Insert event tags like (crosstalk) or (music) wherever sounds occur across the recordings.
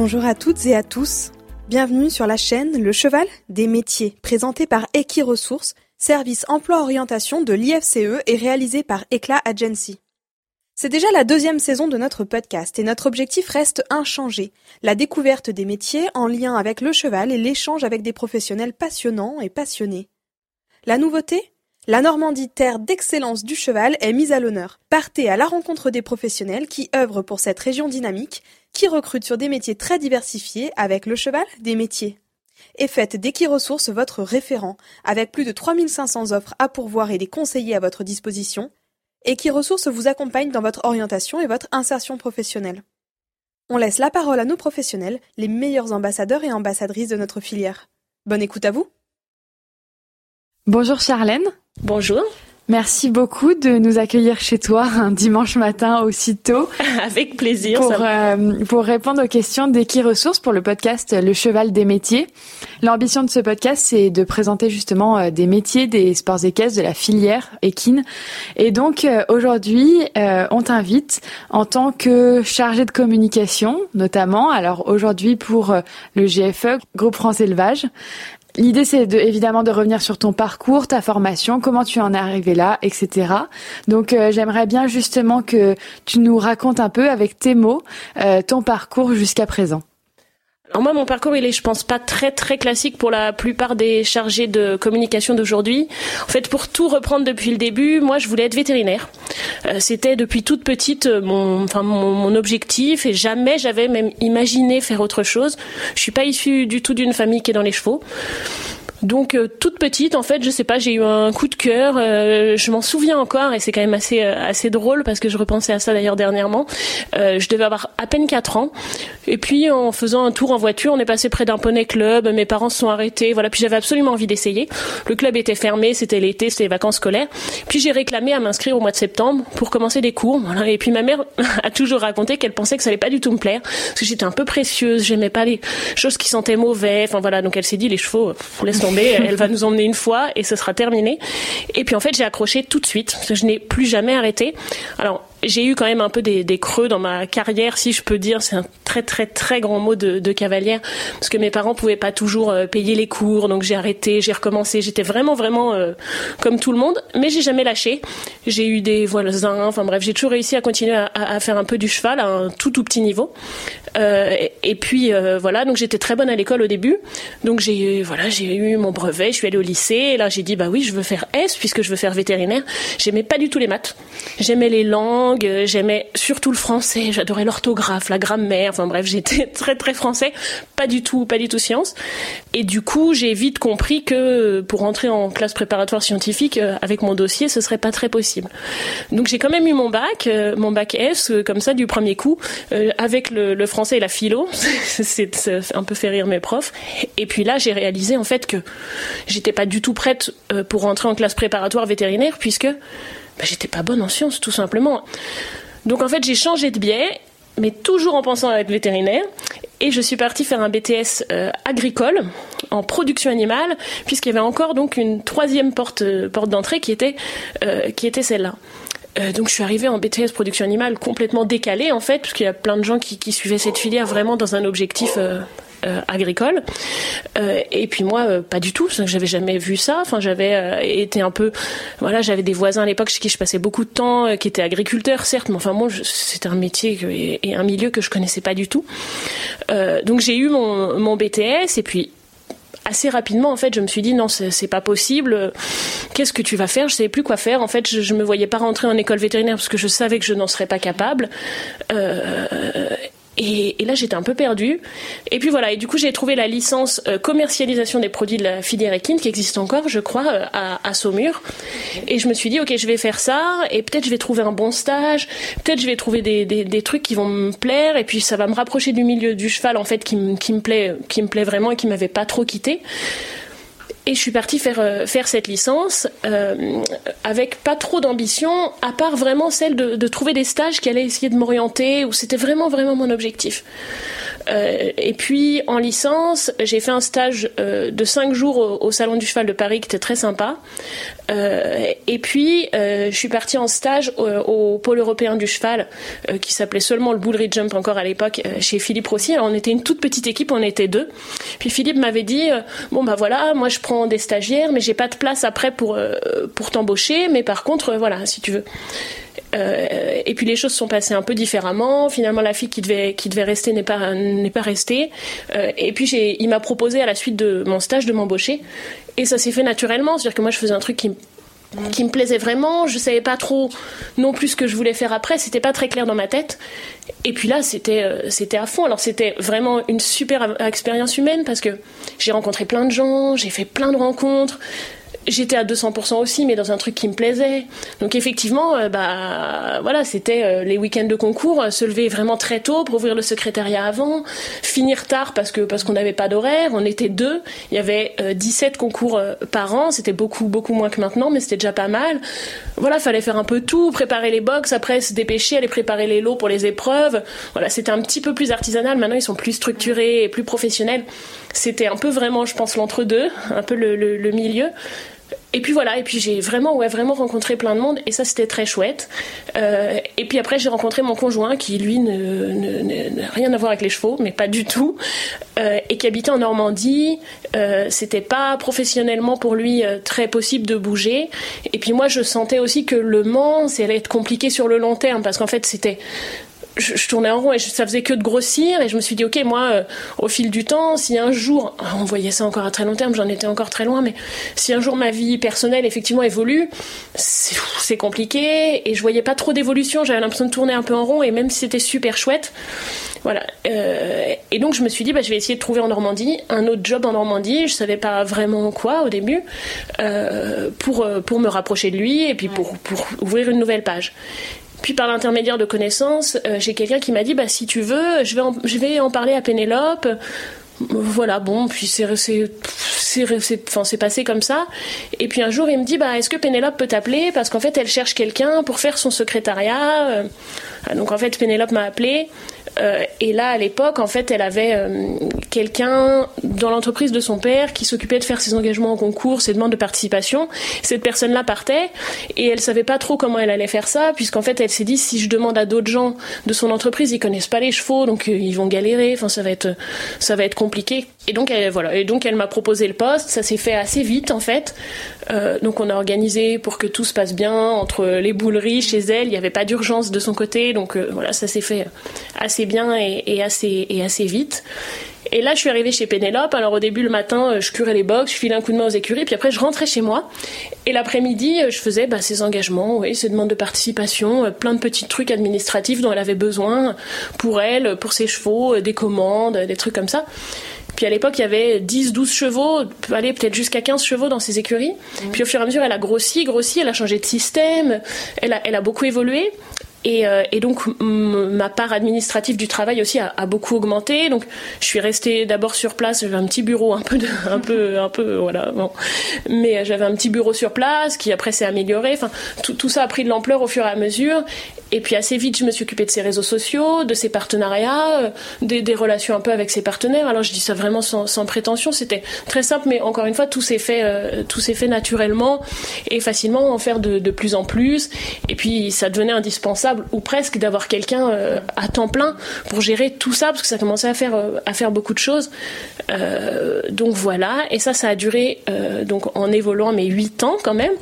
Bonjour à toutes et à tous. Bienvenue sur la chaîne Le Cheval des métiers, présenté par Equiresources, service emploi-orientation de l'IFCE et réalisé par Eclat Agency. C'est déjà la deuxième saison de notre podcast et notre objectif reste inchangé, la découverte des métiers en lien avec le cheval et l'échange avec des professionnels passionnants et passionnés. La nouveauté? La Normandie, terre d'excellence du cheval, est mise à l'honneur. Partez à la rencontre des professionnels qui œuvrent pour cette région dynamique, qui recrutent sur des métiers très diversifiés avec le cheval des métiers. Et faites d'Equiresources votre référent, avec plus de 3500 offres à pourvoir et des conseillers à votre disposition. Equiresources vous accompagne dans votre orientation et votre insertion professionnelle. On laisse la parole à nos professionnels, les meilleurs ambassadeurs et ambassadrices de notre filière. Bonne écoute à vous. Bonjour Charlène. Bonjour. Merci beaucoup de nous accueillir chez toi un dimanche matin aussitôt. (laughs) Avec plaisir. Pour, euh, pour répondre aux questions d'Equiresources pour le podcast Le Cheval des métiers. L'ambition de ce podcast, c'est de présenter justement euh, des métiers des sports équestres de la filière équine. Et donc euh, aujourd'hui, on t'invite en tant que chargé de communication, notamment. Alors aujourd'hui pour le GFE, Groupe France Élevage, L'idée, c'est de, évidemment de revenir sur ton parcours, ta formation, comment tu en es arrivé là, etc. Donc, euh, j'aimerais bien justement que tu nous racontes un peu avec tes mots euh, ton parcours jusqu'à présent. Alors moi, mon parcours, il est, je pense, pas très très classique pour la plupart des chargés de communication d'aujourd'hui. En fait, pour tout reprendre depuis le début, moi, je voulais être vétérinaire. Euh, c'était depuis toute petite euh, mon, enfin mon, mon objectif, et jamais j'avais même imaginé faire autre chose. Je suis pas issue du tout d'une famille qui est dans les chevaux. Donc euh, toute petite, en fait, je sais pas, j'ai eu un coup de cœur. Euh, je m'en souviens encore et c'est quand même assez euh, assez drôle parce que je repensais à ça d'ailleurs dernièrement. je devais avoir à peine 4 ans. Et puis en faisant un tour en voiture, on est passé près d'un poney club. Mes parents se sont arrêtés. Voilà. Puis j'avais absolument envie d'essayer. Le club était fermé, c'était l'été, c'était les vacances scolaires. Puis j'ai réclamé à m'inscrire au mois de septembre pour commencer des cours. Voilà. Et puis ma mère (laughs) a toujours raconté qu'elle pensait que ça allait pas du tout me plaire parce que j'étais un peu précieuse. J'aimais pas les choses qui sentaient mauvais. Enfin voilà. Donc elle s'est dit les chevaux, laisse elle va nous emmener une fois et ce sera terminé. Et puis en fait, j'ai accroché tout de suite. Je n'ai plus jamais arrêté. J'ai eu quand même un peu des, creux dans ma carrière, si je peux dire. C'est un très très très grand mot de, cavalière, parce que mes parents pouvaient pas toujours euh, payer les cours, donc j'ai arrêté, j'ai recommencé. J'étais vraiment vraiment euh, comme tout le monde, mais j'ai jamais lâché. J'ai eu des voisins, enfin bref, j'ai toujours réussi à continuer à, faire un peu du cheval à un tout tout petit niveau. Euh, et, puis voilà, donc j'étais très bonne à l'école au début, donc j'ai voilà j'ai eu mon brevet, je suis allée au lycée, et là j'ai dit bah oui je veux faire S puisque je veux faire vétérinaire. J'aimais pas du tout les maths, j'aimais les langues J'aimais surtout le français. J'adorais l'orthographe, la grammaire. Enfin bref, (laughs) j'étais très très français. Pas du tout, pas du tout science. Et du coup, j'ai vite compris que pour entrer en classe préparatoire scientifique euh, avec mon dossier, ce serait pas très possible. Donc j'ai quand même eu mon bac, euh, mon bac S, euh, comme ça du premier coup, avec le, le, français et la philo. (laughs) C'est un peu fait rire mes profs. Et puis là, j'ai réalisé en fait que j'étais pas du tout prête pour entrer en classe préparatoire vétérinaire puisque bah, j'étais pas bonne en sciences, tout simplement. Donc en fait, j'ai changé de biais, mais toujours en pensant à être vétérinaire. Et je suis partie faire un BTS euh, agricole en production animale, puisqu'il y avait encore donc une troisième porte, euh, porte d'entrée qui était, euh, était celle-là. donc je suis arrivée en BTS production animale complètement décalée en fait, parce qu'il y a plein de gens qui, qui, suivaient cette filière vraiment dans un objectif agricole. Euh, et puis moi, euh, pas du tout. J'avais jamais vu ça. Enfin, j'avais été un peu, voilà, j'avais des voisins à l'époque chez qui je passais beaucoup de temps, qui étaient agriculteurs, certes, mais enfin moi, c'était un métier et, un milieu que je connaissais pas du tout. donc j'ai eu mon, BTS et puis assez rapidement en fait je me suis dit non c'est pas possible qu'est-ce que tu vas faire? Je savais plus quoi faire en fait je, je me voyais pas rentrer en école vétérinaire parce que je savais que je n'en serais pas capable euh, et, là, j'étais un peu perdue. Et puis voilà, et du coup, j'ai trouvé la licence euh, commercialisation des produits de la filière équine, qui existe encore, je crois, euh, à, Saumur. Et je me suis dit, ok, je vais faire ça, et peut-être je vais trouver un bon stage, peut-être je vais trouver des, des, trucs qui vont me plaire, et puis ça va me rapprocher du milieu du cheval, en fait, qui, qui me plaît, qui me plaît vraiment et qui m'avait pas trop quitté. Et je suis partie faire, euh, faire cette licence euh, avec pas trop d'ambition, à part vraiment celle de, de, trouver des stages qui allaient essayer de m'orienter, où c'était vraiment, vraiment mon objectif. et puis en licence, j'ai fait un stage de 5 jours au, Salon du Cheval de Paris qui était très sympa. et puis je suis partie en stage au, pôle européen du cheval qui s'appelait seulement le Bull Jump encore à l'époque chez Philippe Rossi. Alors on était une toute petite équipe, on était deux. Puis Philippe m'avait dit bon bah voilà, moi je prends des stagiaires, mais j'ai pas de place après pour pour t'embaucher, mais par contre voilà si tu veux. Euh, et puis les choses sont passées un peu différemment. Finalement, la fille qui devait, qui devait rester n'est pas, n'est pas restée. Euh, et puis il m'a proposé à la suite de mon stage de m'embaucher. Et ça s'est fait naturellement. C'est-à-dire que moi, je faisais un truc qui, qui me plaisait vraiment. Je savais pas trop non plus ce que je voulais faire après. C'était pas très clair dans ma tête. Et puis là, c'était, euh, c'était à fond. Alors c'était vraiment une super expérience humaine parce que j'ai rencontré plein de gens, j'ai fait plein de rencontres j'étais à 200% aussi, mais dans un truc qui me plaisait. Donc effectivement, euh, bah voilà, c'était euh, les week-ends de concours, euh, se lever vraiment très tôt pour ouvrir le secrétariat avant, finir tard parce que parce qu'on n'avait pas d'horaire. On était deux, il y avait 17 concours par an, c'était beaucoup beaucoup moins que maintenant, mais c'était déjà pas mal. Voilà, fallait faire un peu tout, préparer les box, après se dépêcher, aller préparer les lots pour les épreuves. Voilà, c'était un petit peu plus artisanal. Maintenant, ils sont plus structurés et plus professionnels. C'était un peu vraiment, je pense, l'entre-deux, un peu le, le milieu et puis voilà, et puis j'ai vraiment, ouais, vraiment rencontré plein de monde, et ça c'était très chouette. Euh, et puis après j'ai rencontré mon conjoint qui lui n'a rien à voir avec les chevaux, mais pas du tout, euh, et qui habitait en Normandie. Euh, c'était pas professionnellement pour lui euh, très possible de bouger. Et puis moi je sentais aussi que le Mans, ça allait être compliqué sur le long terme, parce qu'en fait c'était je, tournais en rond et ça faisait que de grossir et je me suis dit ok moi euh, au fil du temps si un jour on voyait ça encore à très long terme j'en étais encore très loin mais si un jour ma vie personnelle effectivement évolue c'est compliqué et je voyais pas trop d'évolution. J'avais l'impression de tourner un peu en rond et même si c'était super chouette voilà. Euh, et donc je me suis dit bah, je vais essayer de trouver en Normandie un autre job en Normandie. Je savais pas vraiment quoi au début euh, pour pour me rapprocher de lui et puis pour pour ouvrir une nouvelle page puis par l'intermédiaire de connaissances, euh, j'ai quelqu'un qui m'a dit bah si tu veux, je vais en, parler à Pénélope. Voilà, bon, puis c'est c'est passé comme ça. Et puis un jour, il me dit bah est-ce que Pénélope peut t'appeler? Parce qu'en fait, elle cherche quelqu'un pour faire son secrétariat. Euh, donc en fait, Pénélope m'a appelé. Euh, et là, à l'époque, en fait, elle avait euh, quelqu'un dans l'entreprise de son père qui s'occupait de faire ses engagements en concours, ses demandes de participation. Cette personne-là partait et elle savait pas trop comment elle allait faire ça, puisqu'en fait, elle s'est dit si je demande à d'autres gens de son entreprise, ils connaissent pas les chevaux, donc euh, ils vont galérer. Enfin, ça va être, ça va être compliqué. Et donc, voilà. Et donc, elle m'a proposé le poste. Ça s'est fait assez vite, en fait. donc, on a organisé pour que tout se passe bien entre les bouleries chez elle. Il n'y avait pas d'urgence de son côté, donc voilà, ça s'est fait assez bien et, assez, et assez vite. Et là, je suis arrivée chez Pénélope. Alors, au début, le matin, euh, je curais les box, je filais un coup de main aux écuries, puis après, je rentrais chez moi. Et l'après-midi, euh, je faisais bah, ces engagements, oui, ces demandes de participation, euh, plein de petits trucs administratifs dont elle avait besoin pour elle, pour ses chevaux, des commandes, des trucs comme ça. Puis à l'époque, il y avait 10, 12 chevaux, aller peut-être jusqu'à 15 chevaux dans ses écuries. Mmh. Puis au fur et à mesure, elle a grossi, grossi, elle a changé de système, elle a, elle a beaucoup évolué. Euh, et, donc ma part administrative du travail aussi a, beaucoup augmenté. Donc je suis restée d'abord sur place. J'avais un petit bureau, un peu, un peu, un peu, voilà. Mais j'avais un petit bureau sur place qui après s'est amélioré. Enfin, tout, ça a pris de l'ampleur au fur et à mesure. Et puis assez vite, je me suis occupée de ses réseaux sociaux, de ses partenariats, euh, des, relations un peu avec ses partenaires. Alors je dis ça vraiment sans, prétention. C'était très simple, mais encore une fois, tout s'est fait, euh, tout s'est fait naturellement et facilement en faire de plus en plus. Et puis ça devenait indispensable ou presque d'avoir quelqu'un euh, à temps plein pour gérer tout ça parce que ça commençait à faire euh, à faire beaucoup de choses. Euh, donc voilà, et ça, ça a duré donc en évoluant mais 8 ans quand même.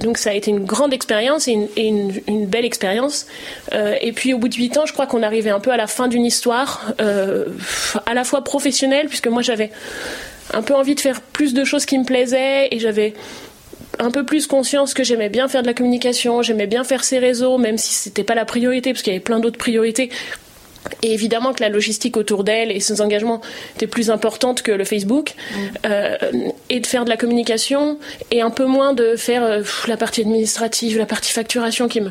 donc ça a été une grande expérience et, une, une, belle expérience. et puis au bout de 8 ans, je crois qu'on arrivait un peu à la fin d'une histoire, à la fois professionnelle puisque moi j'avais un peu envie de faire plus de choses qui me plaisaient et j'avais un peu plus conscience que j'aimais bien faire de la communication, j'aimais bien faire ces réseaux, même si c'était pas la priorité, parce qu'il y avait plein d'autres priorités. Et évidemment que la logistique autour d'elle et ses engagements étaient plus importantes que le Facebook. Mm. Euh, et de faire de la communication et un peu moins de faire euh, la partie administrative, la partie facturation qui me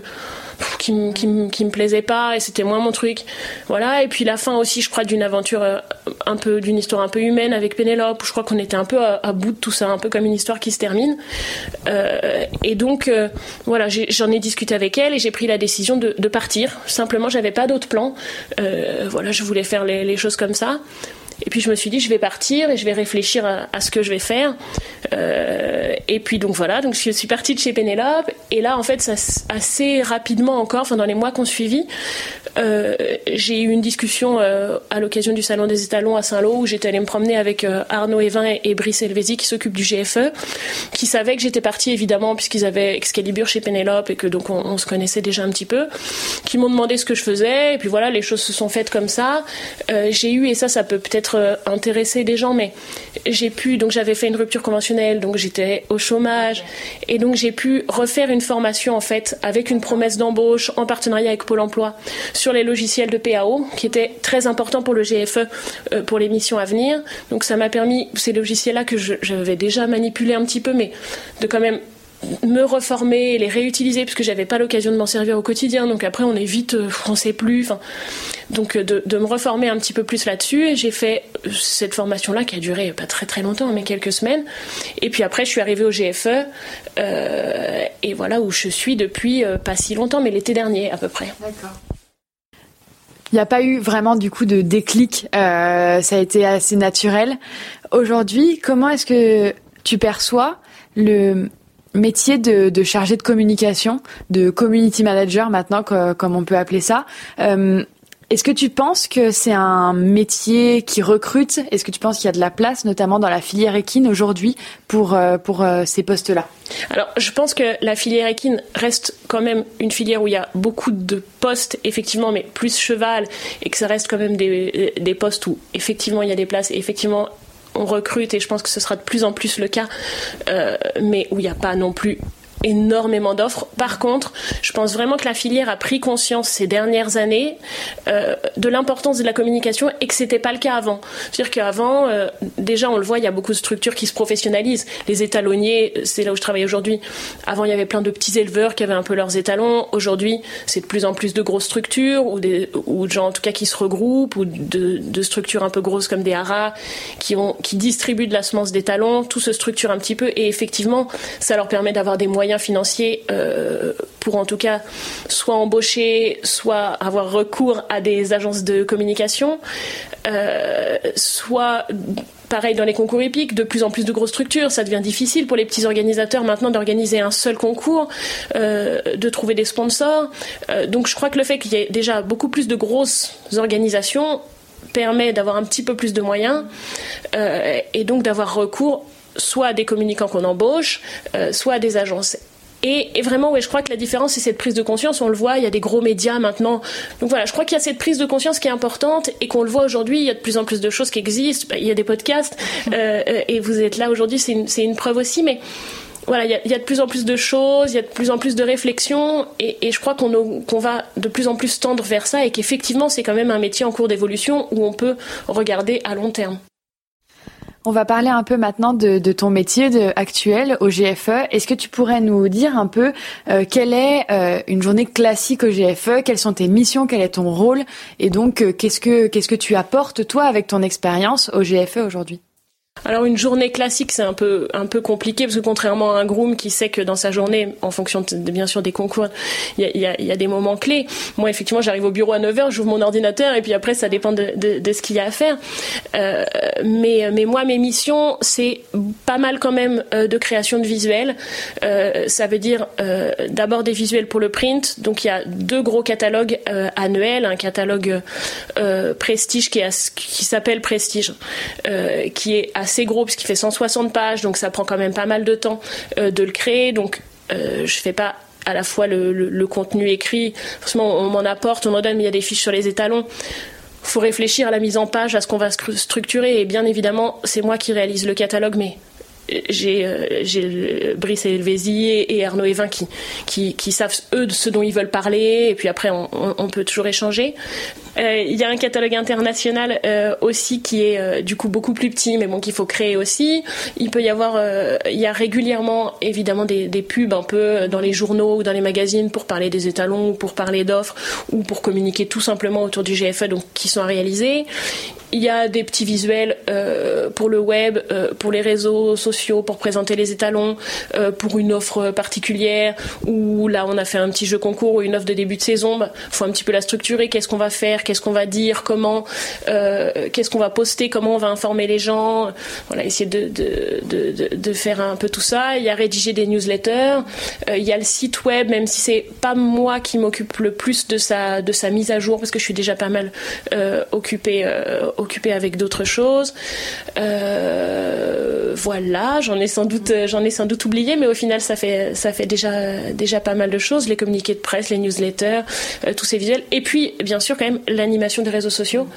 qui, qui, qui, me plaisait pas et c'était moins mon truc. Voilà. Et puis la fin aussi, je crois, d'une aventure euh, un peu, d'une histoire un peu humaine avec Pénélope. Où je crois qu'on était un peu à, bout de tout ça, un peu comme une histoire qui se termine. Euh, et donc, euh, voilà, j'en ai, discuté avec elle et j'ai pris la décision de, de partir. Simplement, j'avais pas d'autre plan. Euh, voilà, je voulais faire les, les choses comme ça. Et puis je me suis dit, je vais partir et je vais réfléchir à, ce que je vais faire. Euh, et puis donc voilà, donc je suis partie de chez Pénélope. Et là, en fait, assez rapidement encore, enfin dans les mois qu'on suivi, euh, j'ai eu une discussion euh, à l'occasion du salon des étalons à Saint-Lô où j'étais allée me promener avec euh, Arnaud Evin et, Brice Helvézy qui s'occupent du GFE, qui savaient que j'étais partie évidemment puisqu'ils avaient Excalibur chez Pénélope et que donc on, on, se connaissait déjà un petit peu, qui m'ont demandé ce que je faisais et puis voilà, les choses se sont faites comme ça. j'ai eu et ça, ça peut peut-être euh, intéresser des gens, mais j'ai pu, donc j'avais fait une rupture conventionnelle, donc j'étais au chômage, et donc j'ai pu refaire une formation en fait avec une promesse d'embauche en partenariat avec Pôle Emploi sur les logiciels de PAO, qui était très important pour le GFE euh, pour les missions à venir. Donc ça m'a permis, ces logiciels-là que j'avais déjà manipulé un petit peu, mais de quand même me reformer les réutiliser parce que j'avais pas l'occasion de m'en servir au quotidien. Donc après on est vite euh, on sait plus donc euh, de, me reformer un petit peu plus là-dessus. Et j'ai fait euh, cette formation là qui a duré pas très très longtemps mais quelques semaines. Et puis après je suis arrivée au GFE et voilà où je suis depuis pas si longtemps mais l'été dernier à peu près. Il n'y a pas eu vraiment du coup de déclic, ça a été assez naturel. Aujourd'hui, comment est-ce que tu perçois le, métier de, chargé de communication, de community manager maintenant, comme on peut appeler ça. Euh, est-ce que tu penses que c'est un métier qui recrute? Est-ce que tu penses qu'il y a de la place, notamment dans la filière équine aujourd'hui, pour, euh, pour euh, ces postes-là? Alors, je pense que la filière équine reste quand même une filière où il y a beaucoup de postes, effectivement, mais plus cheval, et que ça reste quand même des, des postes où, effectivement, il y a des places, et effectivement, on recrute et je pense que ce sera de plus en plus le cas, euh, mais où il n'y a pas non plus énormément d'offres. Par contre, je pense vraiment que la filière a pris conscience ces dernières années euh, de l'importance de la communication et que c'était pas le cas avant. C'est-à-dire qu'avant, euh, déjà on le voit, il y a beaucoup de structures qui se professionnalisent. Les étalonniers, c'est là où je travaille aujourd'hui. Avant, il y avait plein de petits éleveurs qui avaient un peu leurs étalons. Aujourd'hui, c'est de plus en plus de grosses structures ou des ou de gens en tout cas qui se regroupent ou de, structures un peu grosses comme des haras qui ont qui distribuent de la semence d'étalons. Tout se structure un petit peu et effectivement, ça leur permet d'avoir des moyens financiers euh, pour en tout cas soit embaucher, soit avoir recours à des agences de communication, euh, soit pareil dans les concours épiques, de plus en plus de grosses structures, ça devient difficile pour les petits organisateurs maintenant d'organiser un seul concours, euh, de trouver des sponsors. donc je crois que le fait qu'il y ait déjà beaucoup plus de grosses organisations permet d'avoir un petit peu plus de moyens et donc d'avoir recours soit à des communicants qu'on embauche, soit à des agences. Et, vraiment, ouais, je crois que la différence, c'est cette prise de conscience. On le voit, il y a des gros médias maintenant. Donc voilà, je crois qu'il y a cette prise de conscience qui est importante et qu'on le voit aujourd'hui. Il y a de plus en plus de choses qui existent. Bah, il y a des podcasts euh, et vous êtes là aujourd'hui, c'est une, une, preuve aussi. Mais voilà, il y, a, il y, a, de plus en plus de choses, il y a de plus en plus de réflexions, et, et je crois qu'on qu'on va de plus en plus tendre vers ça, et qu'effectivement, c'est quand même un métier en cours d'évolution où on peut regarder à long terme. On va parler un peu maintenant de, ton métier actuel au GFE. Est-ce que tu pourrais nous dire un peu euh, quelle est euh, une journée classique au GFE Quelles sont tes missions? Quel est ton rôle? Et donc, euh, qu'est-ce que qu'est-ce que tu apportes toi avec ton expérience au GFE aujourd'hui? Alors une journée classique, c'est un peu compliqué parce que contrairement à un groom qui sait que dans sa journée, en fonction bien sûr des concours, il y a, des moments clés. Moi, effectivement, j'arrive au bureau à 9h, j'ouvre mon ordinateur et puis après, ça dépend de, ce qu'il y a à faire. Euh, mais moi, mes missions, c'est pas mal quand même euh, de création de visuels. Euh, ça veut dire d'abord des visuels pour le print. Donc il y a deux gros catalogues annuels, un catalogue Prestige qui, est, qui s'appelle Prestige, qui est assez gros puisqu'il fait 160 pages, donc ça prend quand même pas mal de temps euh, de le créer. Donc euh, je fais pas à la fois le, contenu écrit, forcément on m'en apporte, on m'en donne, mais il y a des fiches sur les étalons. Faut réfléchir à la mise en page, à ce qu'on va structurer, et bien évidemment c'est moi qui réalise le catalogue, mais j'ai j'ai Brice Elvézy et, Arnaud Evin qui, qui, savent eux de ce dont ils veulent parler et puis après on, peut toujours échanger. Il y a un catalogue international aussi qui est du coup beaucoup plus petit mais bon qu'il faut créer aussi. Il peut y avoir il y a régulièrement évidemment des, des pubs un peu dans les journaux ou dans les magazines pour parler des étalons ou pour parler d'offres ou pour communiquer tout simplement autour du GFE donc qui sont à réaliser. Il y a des petits visuels euh, pour le web, euh, pour les réseaux sociaux, pour présenter les étalons, euh, pour une offre particulière. Ou là, on a fait un petit jeu concours ou une offre de début de saison. Bah, faut un petit peu la structurer. Qu'est-ce qu'on va faire? Qu'est-ce qu'on va dire? Comment Qu'est-ce qu'on va poster? Comment on va informer les gens? Voilà, essayer de, de, de, de, faire un peu tout ça. Il y a rédiger des newsletters. il y a le site web, même si c'est pas moi qui m'occupe le plus de sa de sa mise à jour parce que je suis déjà pas mal occupée occupé avec d'autres choses. Euh, voilà, j'en ai sans doute, j'en ai sans doute oublié, mais au final, ça fait, ça fait déjà, déjà pas mal de choses. Les communiqués de presse, les newsletters, euh, tous ces visuels. Et puis, bien sûr, quand même, l'animation des réseaux sociaux,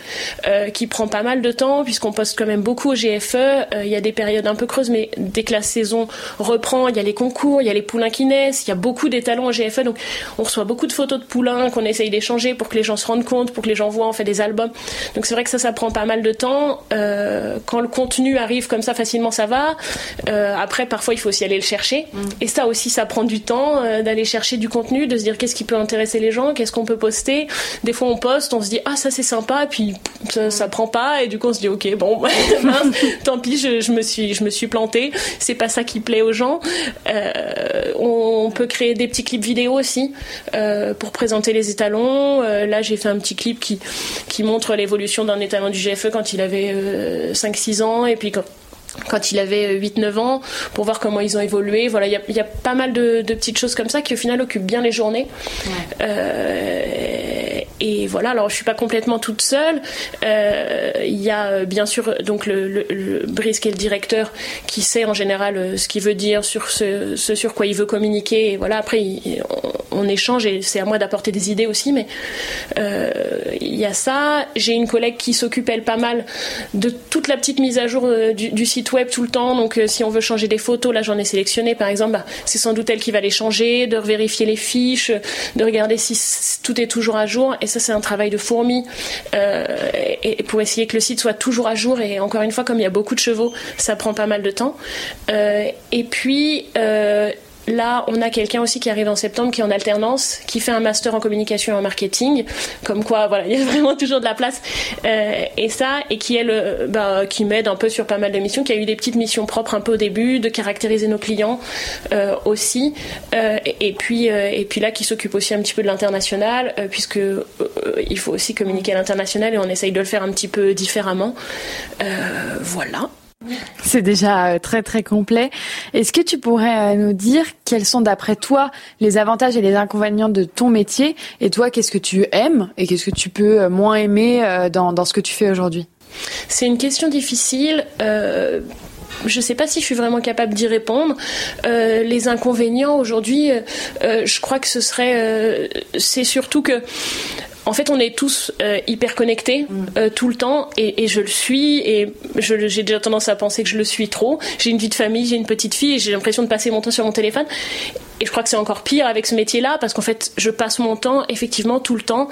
euh, qui prend pas mal de temps, puisqu'on poste quand même beaucoup au GFE. Il y a des périodes un peu creuses, mais dès que la saison reprend, il y a les concours, il y a les poulains qui naissent, il y a beaucoup d'étalons au GFE, donc on reçoit beaucoup de photos de poulains qu'on essaye d'échanger pour que les gens se rendent compte, pour que les gens voient, on fait des albums. Donc c'est vrai que ça, ça prend pas mal de temps. Euh, quand le contenu arrive comme ça facilement, ça va. Euh, après, parfois, il faut aussi aller le chercher. Mm. Et ça aussi, ça prend du temps euh, d'aller chercher du contenu, de se dire qu'est-ce qui peut intéresser les gens, qu'est-ce qu'on peut poster. Des fois, on poste, on se dit ah ça c'est sympa, puis ça, ça, prend pas, et du coup on se dit ok bon (laughs) tant pis, je, je, me suis je me suis planté. C'est pas ça qui plaît aux gens. on peut créer des petits clips vidéo aussi pour présenter les étalons. là, j'ai fait un petit clip qui qui montre l'évolution d'un étalon du GFE quand il avait 5-6 euh, ans et puis quand quand il avait 8-9 ans pour voir comment ils ont évolué. Voilà, il y, a, pas mal de, petites choses comme ça qui au final occupent bien les journées. Euh, et voilà, alors je suis pas complètement toute seule. Euh, il y a bien sûr donc le, le, Brice qui est le directeur qui sait en général euh, ce qu'il veut dire sur ce, sur quoi il veut communiquer. Voilà, après on, échange et c'est à moi d'apporter des idées aussi. Mais il y a ça. J'ai une collègue qui s'occupe elle pas mal de toute la petite mise à jour du, site web tout le temps. Donc, euh, si on veut changer des photos, là, j'en ai sélectionné, par exemple, bah, c'est sans doute elle qui va les changer, de vérifier les fiches, de regarder si tout est toujours à jour. Ça, c'est un travail de fourmi euh, pour essayer que le site soit toujours à jour. Et encore une fois, comme il y a beaucoup de chevaux, ça prend pas mal de temps. Euh, et puis, Là, on a quelqu'un aussi qui arrive en septembre, qui est en alternance, qui fait un master en communication et en marketing. Comme quoi, voilà, (laughs) il y a vraiment toujours de la place. Euh, et ça, et qui est le, bah, qui m'aide un peu sur pas mal de missions, qui a eu des petites missions propres un peu au début, de caractériser nos clients euh, aussi. Euh, et, puis, et puis là, qui s'occupe aussi un petit peu de l'international, puisque il faut aussi communiquer à l'international et on essaye de le faire un petit peu différemment. voilà. C'est déjà euh, très très complet. Est-ce que tu pourrais euh, nous dire quels sont d'après toi les avantages et les inconvénients de ton métier et toi qu'est-ce que tu aimes et qu'est-ce que tu peux euh, moins aimer dans, dans ce que tu fais aujourd'hui? C'est une question difficile. je ne sais pas si je suis vraiment capable d'y répondre. les inconvénients aujourd'hui, je crois que ce serait, c'est surtout que en fait, on est tous euh, hyper connectés mm. euh, tout le temps, et, et, je le suis, et j'ai déjà tendance à penser que je le suis trop. J'ai une vie de famille, j'ai une petite fille, et j'ai l'impression de passer mon temps sur mon téléphone. Et je crois que c'est encore pire avec ce métier-là, parce qu'en fait, je passe mon temps, effectivement, tout le temps,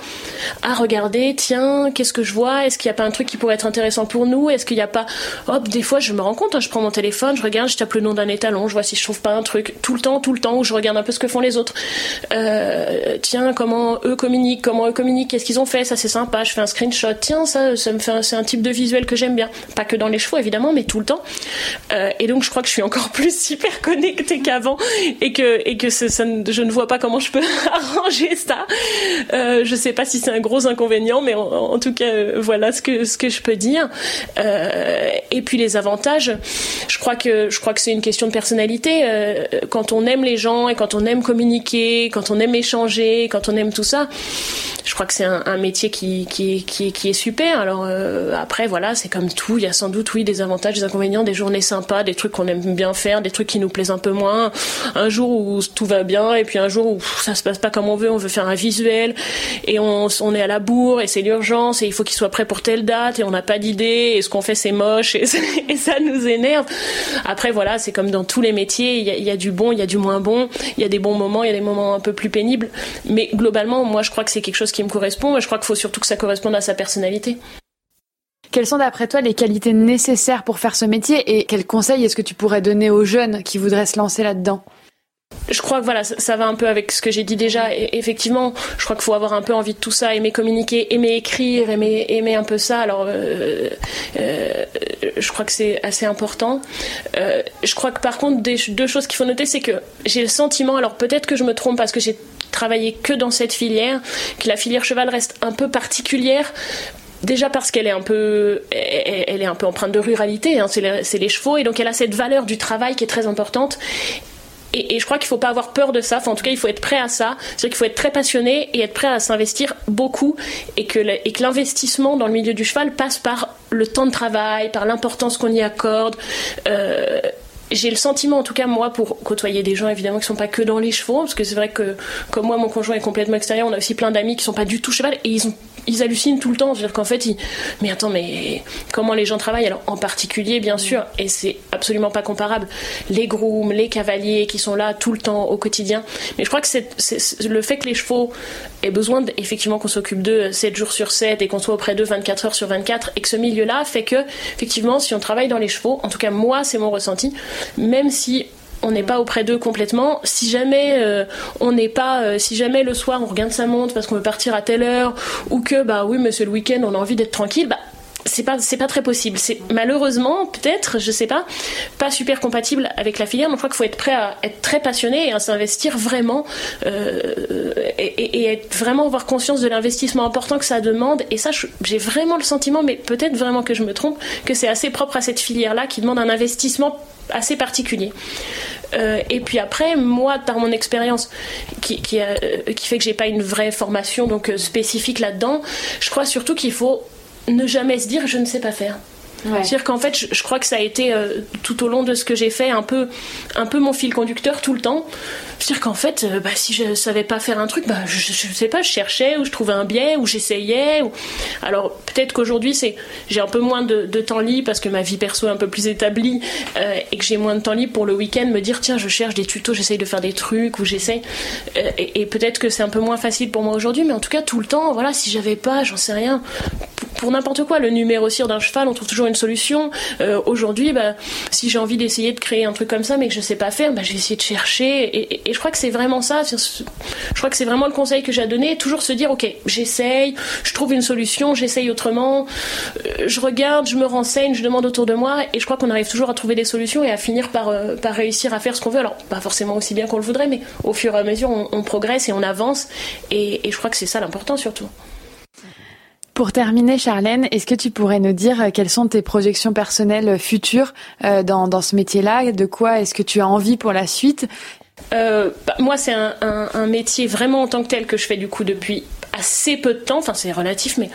à regarder, tiens, qu'est-ce que je vois? Est-ce qu'il n'y a pas un truc qui pourrait être intéressant pour nous? Est-ce qu'il n'y a pas... Hop, des fois, je me rends compte, hein, je prends mon téléphone, je regarde, je tape le nom d'un étalon, je vois si je trouve pas un truc, tout le temps, tout le temps, où je regarde un peu ce que font les autres. Euh, tiens, comment eux communiquent, comment eux communiquent, qu'est-ce qu'ils ont fait, ça c'est sympa, je fais un screenshot, tiens, ça, ça me fait, c'est un type de visuel que j'aime bien. Pas que dans les chevaux, évidemment, mais tout le temps. Euh, et donc, je crois que je suis encore (laughs) plus hyper connectée qu'avant, et que que je ne vois pas comment je peux (laughs) arranger ça. Euh, je sais pas si c'est un gros inconvénient, mais en, tout cas, euh, voilà ce que je peux dire. Euh, et puis les avantages, je crois que c'est une question de personnalité. Quand on aime les gens et quand on aime communiquer, quand on aime échanger, quand on aime tout ça, je crois que c'est un, métier qui qui, est super. Alors après, voilà, c'est comme tout. Il y a sans doute oui des avantages, des inconvénients, des journées sympas, des trucs qu'on aime bien faire, des trucs qui nous plaisent un peu moins. Un jour où tout va bien et puis un jour où ça se passe pas comme on veut, on veut faire un visuel et on, est à la bourre et c'est l'urgence et il faut qu'il soit prêt pour telle date et on n'a pas d'idée et ce qu'on fait c'est moche (laughs) et, ça nous énerve. Après voilà, c'est comme dans tous les métiers, il y, a, y a du bon, il y a du moins bon, il y a des bons moments, il y a des moments un peu plus pénibles, mais globalement moi je crois que c'est quelque chose qui me correspond et je crois qu'il faut surtout que ça corresponde à sa personnalité. Quelles sont d'après toi les qualités nécessaires pour faire ce métier et quels conseils est-ce que tu pourrais donner aux jeunes qui voudraient se lancer là-dedans? Je crois que voilà, ça, va un peu avec ce que j'ai dit déjà. Et, effectivement, je crois qu'il faut avoir un peu envie de tout ça, aimer communiquer, aimer écrire, aimer, un peu ça. Alors, euh, euh, je crois que c'est assez important. Euh, je crois que par contre, deux choses qu'il faut noter, c'est que j'ai le sentiment, alors peut-être que je me trompe parce que j'ai travaillé que dans cette filière, que la filière cheval reste un peu particulière Déjà parce qu'elle est un peu, elle est un peu empreinte de ruralité, hein, c'est les, chevaux, et donc elle a cette valeur du travail qui est très importante. Et, je crois qu'il ne faut pas avoir peur de ça. Enfin, en tout cas, il faut être prêt à ça. C'est-à-dire qu'il faut être très passionné et être prêt à s'investir beaucoup. Et que, l'investissement dans le milieu du cheval passe par le temps de travail, par l'importance qu'on y accorde. Euh, j'ai le sentiment, en tout cas moi, pour côtoyer des gens évidemment qui sont pas que dans les chevaux, parce que c'est vrai que comme moi, mon conjoint est complètement extérieur, on a aussi plein d'amis qui sont pas du tout cheval et ils ont ils hallucinent tout le temps. C'est-à-dire qu'en fait, ils... mais attends, mais comment les gens travaillent? Alors, en particulier, bien sûr, et c'est absolument pas comparable, les grooms, les cavaliers qui sont là tout le temps au quotidien. Mais je crois que c'est, le fait que les chevaux aient besoin effectivement qu'on s'occupe d'eux 7 jours sur 7 et qu'on soit auprès d'eux 24 heures sur 24 et que ce milieu-là fait que, effectivement, si on travaille dans les chevaux, en tout cas moi, c'est mon ressenti, même si on n'est pas auprès d'eux complètement. Si jamais euh, on n'est pas, euh, si jamais le soir on regarde sa montre parce qu'on veut partir à telle heure ou que bah oui c'est le week-end on a envie d'être tranquille, bah c'est pas pas très possible. C'est malheureusement peut-être, je sais pas, pas super compatible avec la filière. Donc je crois qu'il faut être prêt à être très passionné et à s'investir vraiment euh, et, vraiment avoir conscience de l'investissement important que ça demande. Et ça, j'ai vraiment le sentiment, mais peut-être vraiment que je me trompe, que c'est assez propre à cette filière-là qui demande un investissement assez particulier. Euh, et puis après, moi, par mon expérience, qui, qui, euh, fait que j'ai pas une vraie formation donc euh, spécifique là-dedans, je crois surtout qu'il faut ne jamais se dire je ne sais pas faire. C'est-à-dire qu'en fait, je, crois que ça a été euh, tout au long de ce que j'ai fait un peu, un peu mon fil conducteur tout le temps. C'est-à-dire qu'en fait, euh, bah, si je savais pas faire un truc, bah, je, je, sais pas, je cherchais ou je trouvais un biais ou j'essayais. Ou... Alors peut-être qu'aujourd'hui, c'est j'ai un peu moins de, temps libre parce que ma vie perso est un peu plus établie euh, et que j'ai moins de temps libre pour le week-end me dire tiens, je cherche des tutos, j'essaye de faire des trucs ou j'essaye. et, et peut-être que c'est un peu moins facile pour moi aujourd'hui, mais en tout cas tout le temps, voilà, si j'avais pas, j'en sais rien, pour n'importe quoi, le numéro cire d'un cheval, on trouve toujours une solution. Euh, aujourd'hui, bah, si j'ai envie d'essayer de créer un truc comme ça, mais que je sais pas faire, bah, je vais essayer de chercher. Et, je crois que c'est vraiment ça. Je crois que c'est vraiment le conseil que j'ai à donner. Toujours se dire, ok, j'essaye, je trouve une solution, j'essaye autrement, euh, je regarde, je me renseigne, je demande autour de moi, et je crois qu'on arrive toujours à trouver des solutions et à finir par, euh, réussir à faire ce qu'on veut. Alors, pas forcément aussi bien qu'on le voudrait, mais au fur et à mesure, on, progresse et on avance. Et, et je crois que c'est ça l'important surtout. Pour terminer, Charlène, est-ce que tu pourrais nous dire euh, quelles sont tes projections personnelles euh, futures euh, dans, ce métier-là? De quoi est-ce que tu as envie pour la suite? Bah, moi, c'est un, un, métier vraiment en tant que tel que je fais du coup depuis assez peu de temps, enfin c'est relatif, mais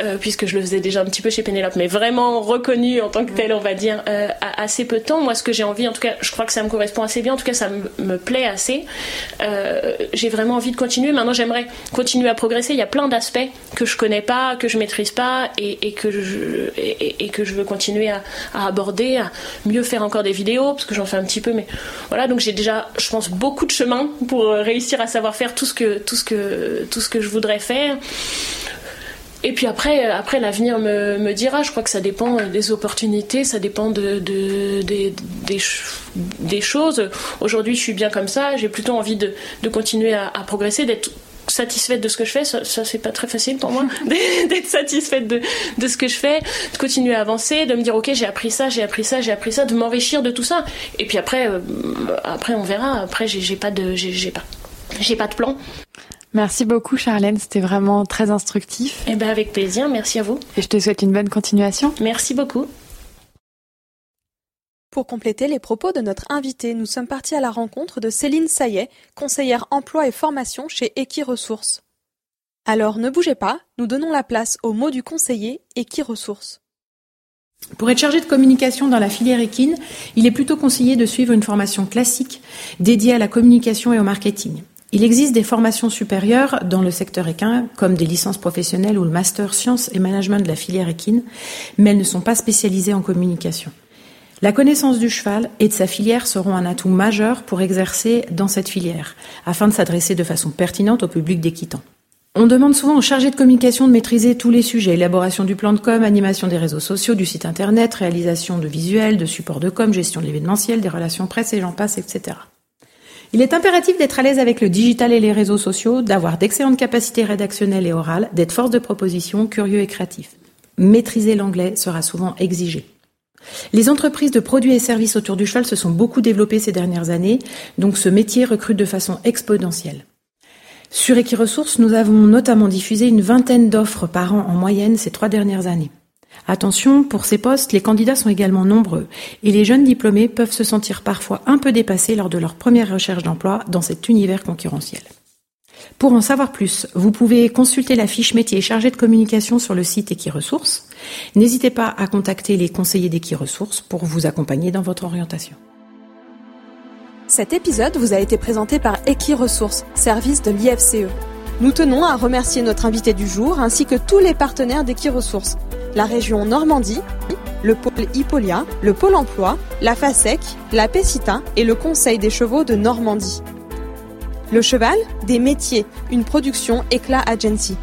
euh, puisque je le faisais déjà un petit peu chez Pénélope, mais vraiment reconnu en tant que tel, on va dire, euh, assez peu de temps. Moi, ce que j'ai envie, en tout cas, je crois que ça me correspond assez bien, en tout cas, ça me, plaît assez. Euh, j'ai vraiment envie de continuer. Maintenant, j'aimerais continuer à progresser. Il y a plein d'aspects que je connais pas, que je maîtrise pas, et, que je et, que je veux continuer à, à, aborder, à mieux faire encore des vidéos, parce que j'en fais un petit peu, mais voilà. Donc j'ai déjà, je pense, beaucoup de chemin pour réussir à savoir faire tout ce que tout ce que tout ce que je voudrais faire. Et puis après, après l'avenir me, me, dira. Je crois que ça dépend des opportunités, ça dépend de, de des, des, choses. Aujourd'hui, je suis bien comme ça. J'ai plutôt envie de, de continuer à, progresser, d'être satisfaite de ce que je fais. Ça, c'est pas très facile pour moi (laughs) (laughs) d'être satisfaite de, de, ce que je fais, de continuer à avancer, de me dire ok, j'ai appris ça, j'ai appris ça, j'ai appris ça, de m'enrichir de tout ça. Et puis après, euh, après on verra. Après, j'ai pas de, j'ai pas, j'ai pas de plan. Merci beaucoup Charlène, c'était vraiment très instructif. Eh ben avec plaisir, merci à vous. Et je te souhaite une bonne continuation. Merci beaucoup. Pour compléter les propos de notre invité, nous sommes partis à la rencontre de Céline Saillet, conseillère emploi et formation chez Equiresources. Alors ne bougez pas, nous donnons la place au mot du conseiller Equiresources. Pour être chargé de communication dans la filière équine, il est plutôt conseillé de suivre une formation classique dédiée à la communication et au marketing. Il existe des formations supérieures dans le secteur équin, comme des licences professionnelles ou le master sciences et management de la filière équine, mais elles ne sont pas spécialisées en communication. La connaissance du cheval et de sa filière seront un atout majeur pour exercer dans cette filière, afin de s'adresser de façon pertinente au public d'équitants. On demande souvent aux chargés de communication de maîtriser tous les sujets, élaboration du plan de com, animation des réseaux sociaux, du site internet, réalisation de visuels, de supports de com, gestion de l'événementiel, des relations presse et j'en passe, etc. Il est impératif d'être à l'aise avec le digital et les réseaux sociaux, d'avoir d'excellentes capacités rédactionnelles et orales, d'être force de proposition, curieux et créatif. Maîtriser l'anglais sera souvent exigé. Les entreprises de produits et services autour du cheval se sont beaucoup développées ces dernières années, donc ce métier recrute de façon exponentielle. Sur Equiresources, nous avons notamment diffusé une vingtaine d'offres par an en moyenne ces trois dernières années. Attention, pour ces postes, les candidats sont également nombreux et les jeunes diplômés peuvent se sentir parfois un peu dépassés lors de leur première recherche d'emploi dans cet univers concurrentiel. Pour en savoir plus, vous pouvez consulter la fiche métier chargée de communication sur le site Equiresources. N'hésitez pas à contacter les conseillers d'Equiresources pour vous accompagner dans votre orientation. Cet épisode vous a été présenté par Equiresources, service de l'IFCE. Nous tenons à remercier notre invité du jour ainsi que tous les partenaires d'Equiresources, la région Normandie, le pôle Hippolia, le pôle emploi, la FASEC, la PECITA et le Conseil des chevaux de Normandie. Le cheval, des métiers, une production Éclat Agency.